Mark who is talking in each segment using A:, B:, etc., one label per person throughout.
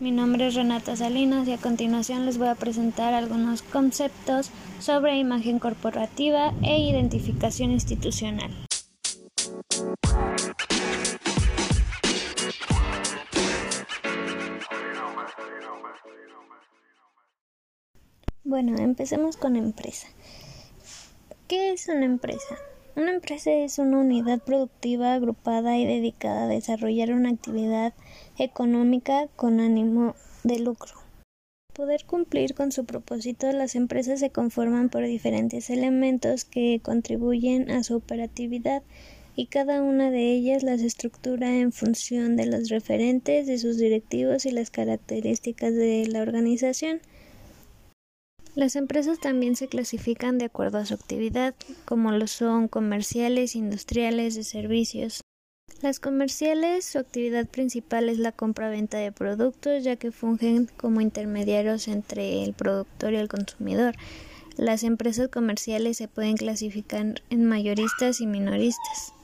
A: Mi nombre es Renata Salinas y a continuación les voy a presentar algunos conceptos sobre imagen corporativa e identificación institucional. Bueno, empecemos con empresa. ¿Qué es una empresa? Una empresa es una unidad productiva agrupada y dedicada a desarrollar una actividad económica con ánimo de lucro. Para poder cumplir con su propósito, las empresas se conforman por diferentes elementos que contribuyen a su operatividad y cada una de ellas las estructura en función de los referentes, de sus directivos y las características de la organización. Las empresas también se clasifican de acuerdo a su actividad, como lo son comerciales, industriales, de servicios. Las comerciales, su actividad principal es la compra-venta de productos, ya que fungen como intermediarios entre el productor y el consumidor. Las empresas comerciales se pueden clasificar en mayoristas y minoristas.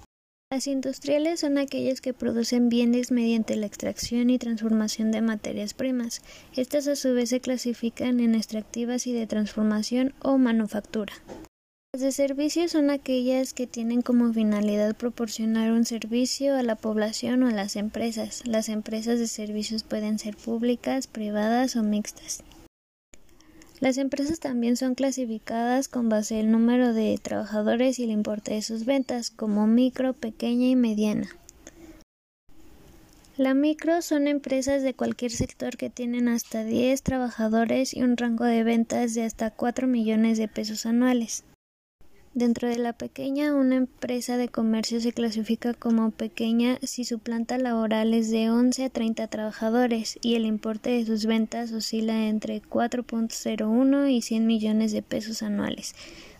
A: Las industriales son aquellas que producen bienes mediante la extracción y transformación de materias primas. Estas a su vez se clasifican en extractivas y de transformación o manufactura. Las de servicios son aquellas que tienen como finalidad proporcionar un servicio a la población o a las empresas. Las empresas de servicios pueden ser públicas, privadas o mixtas. Las empresas también son clasificadas con base el número de trabajadores y el importe de sus ventas, como micro, pequeña y mediana. La micro son empresas de cualquier sector que tienen hasta 10 trabajadores y un rango de ventas de hasta 4 millones de pesos anuales. Dentro de la pequeña, una empresa de comercio se clasifica como pequeña si su planta laboral es de 11 a 30 trabajadores y el importe de sus ventas oscila entre 4.01 y 100 millones de pesos anuales.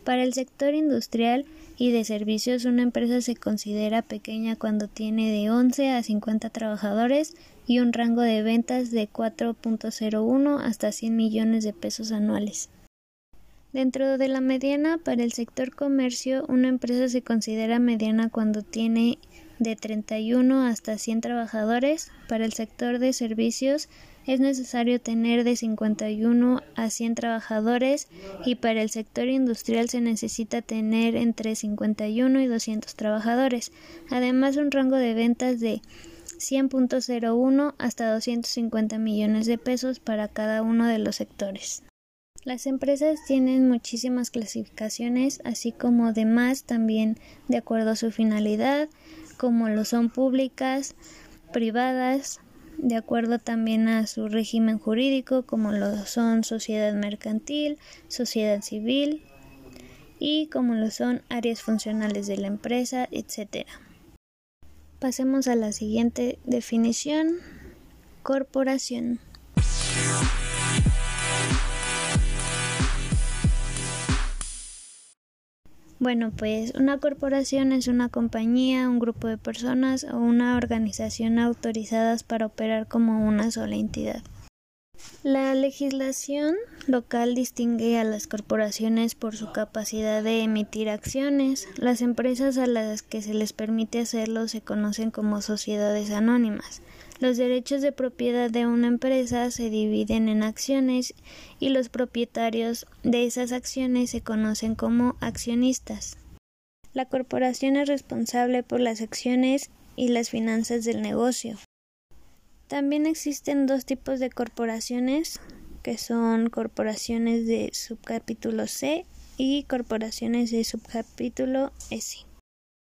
A: Para el sector industrial y de servicios, una empresa se considera pequeña cuando tiene de 11 a 50 trabajadores y un rango de ventas de 4.01 hasta 100 millones de pesos anuales. Dentro de la mediana, para el sector comercio, una empresa se considera mediana cuando tiene de 31 hasta 100 trabajadores. Para el sector de servicios es necesario tener de 51 a 100 trabajadores y para el sector industrial se necesita tener entre 51 y 200 trabajadores. Además, un rango de ventas de 100.01 hasta 250 millones de pesos para cada uno de los sectores. Las empresas tienen muchísimas clasificaciones, así como demás también de acuerdo a su finalidad, como lo son públicas, privadas, de acuerdo también a su régimen jurídico, como lo son sociedad mercantil, sociedad civil y como lo son áreas funcionales de la empresa, etc. Pasemos a la siguiente definición. Corporación. Bueno, pues una corporación es una compañía, un grupo de personas o una organización autorizadas para operar como una sola entidad. La legislación local distingue a las corporaciones por su capacidad de emitir acciones. Las empresas a las que se les permite hacerlo se conocen como sociedades anónimas. Los derechos de propiedad de una empresa se dividen en acciones y los propietarios de esas acciones se conocen como accionistas. La corporación es responsable por las acciones y las finanzas del negocio. También existen dos tipos de corporaciones, que son corporaciones de subcapítulo C y corporaciones de subcapítulo S.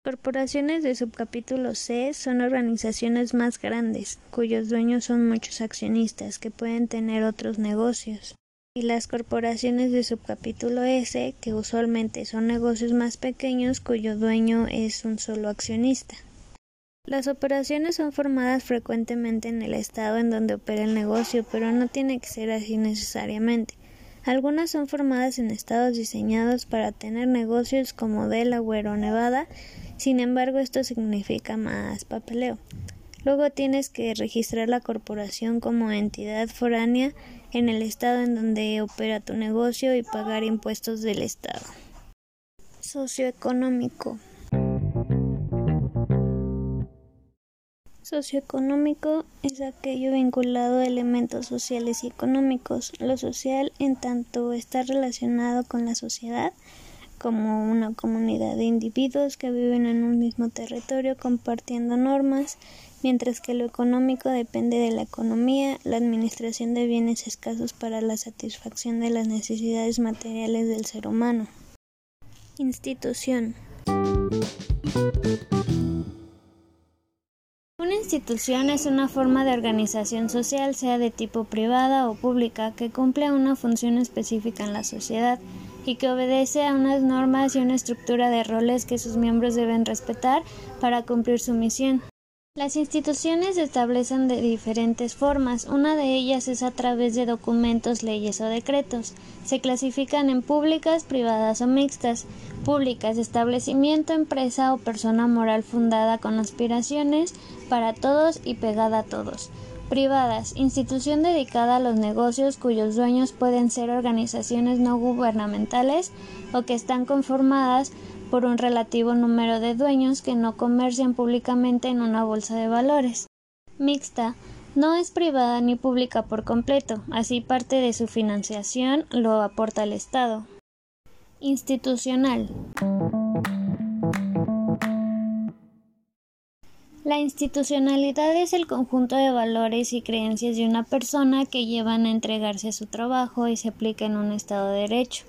A: Corporaciones de subcapítulo C son organizaciones más grandes, cuyos dueños son muchos accionistas que pueden tener otros negocios. Y las corporaciones de subcapítulo S, que usualmente son negocios más pequeños cuyo dueño es un solo accionista. Las operaciones son formadas frecuentemente en el estado en donde opera el negocio, pero no tiene que ser así necesariamente. Algunas son formadas en estados diseñados para tener negocios como Delaware o Nevada sin embargo, esto significa más papeleo. Luego tienes que registrar la corporación como entidad foránea en el estado en donde opera tu negocio y pagar impuestos del estado. Socioeconómico. Socioeconómico es aquello vinculado a elementos sociales y económicos. Lo social, en tanto está relacionado con la sociedad, como una comunidad de individuos que viven en un mismo territorio compartiendo normas, mientras que lo económico depende de la economía, la administración de bienes escasos para la satisfacción de las necesidades materiales del ser humano. Institución. Una institución es una forma de organización social, sea de tipo privada o pública, que cumple una función específica en la sociedad y que obedece a unas normas y una estructura de roles que sus miembros deben respetar para cumplir su misión. Las instituciones se establecen de diferentes formas. Una de ellas es a través de documentos, leyes o decretos. Se clasifican en públicas, privadas o mixtas. Públicas, establecimiento, empresa o persona moral fundada con aspiraciones para todos y pegada a todos. Privadas, institución dedicada a los negocios cuyos dueños pueden ser organizaciones no gubernamentales o que están conformadas por un relativo número de dueños que no comercian públicamente en una bolsa de valores. Mixta, no es privada ni pública por completo, así parte de su financiación lo aporta el Estado. Institucional. La institucionalidad es el conjunto de valores y creencias de una persona que llevan a entregarse a su trabajo y se aplica en un Estado de Derecho,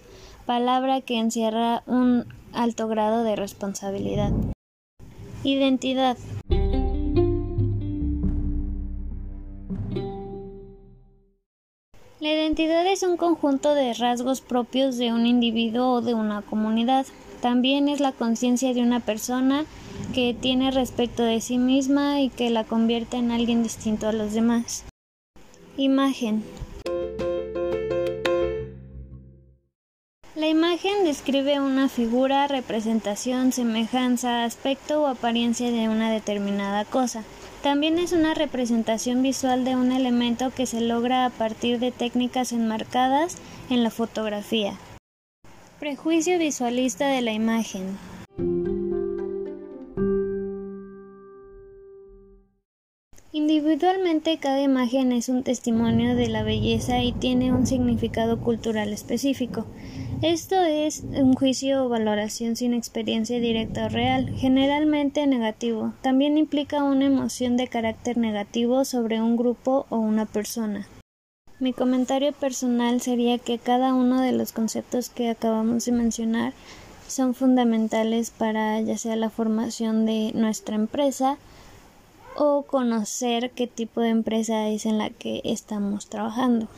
A: palabra que encierra un alto grado de responsabilidad. Identidad. La identidad es un conjunto de rasgos propios de un individuo o de una comunidad. También es la conciencia de una persona que tiene respecto de sí misma y que la convierte en alguien distinto a los demás. Imagen. La imagen describe una figura, representación, semejanza, aspecto o apariencia de una determinada cosa. También es una representación visual de un elemento que se logra a partir de técnicas enmarcadas en la fotografía. Prejuicio visualista de la imagen. Individualmente cada imagen es un testimonio de la belleza y tiene un significado cultural específico. Esto es un juicio o valoración sin experiencia directa o real, generalmente negativo. También implica una emoción de carácter negativo sobre un grupo o una persona. Mi comentario personal sería que cada uno de los conceptos que acabamos de mencionar son fundamentales para ya sea la formación de nuestra empresa o conocer qué tipo de empresa es en la que estamos trabajando.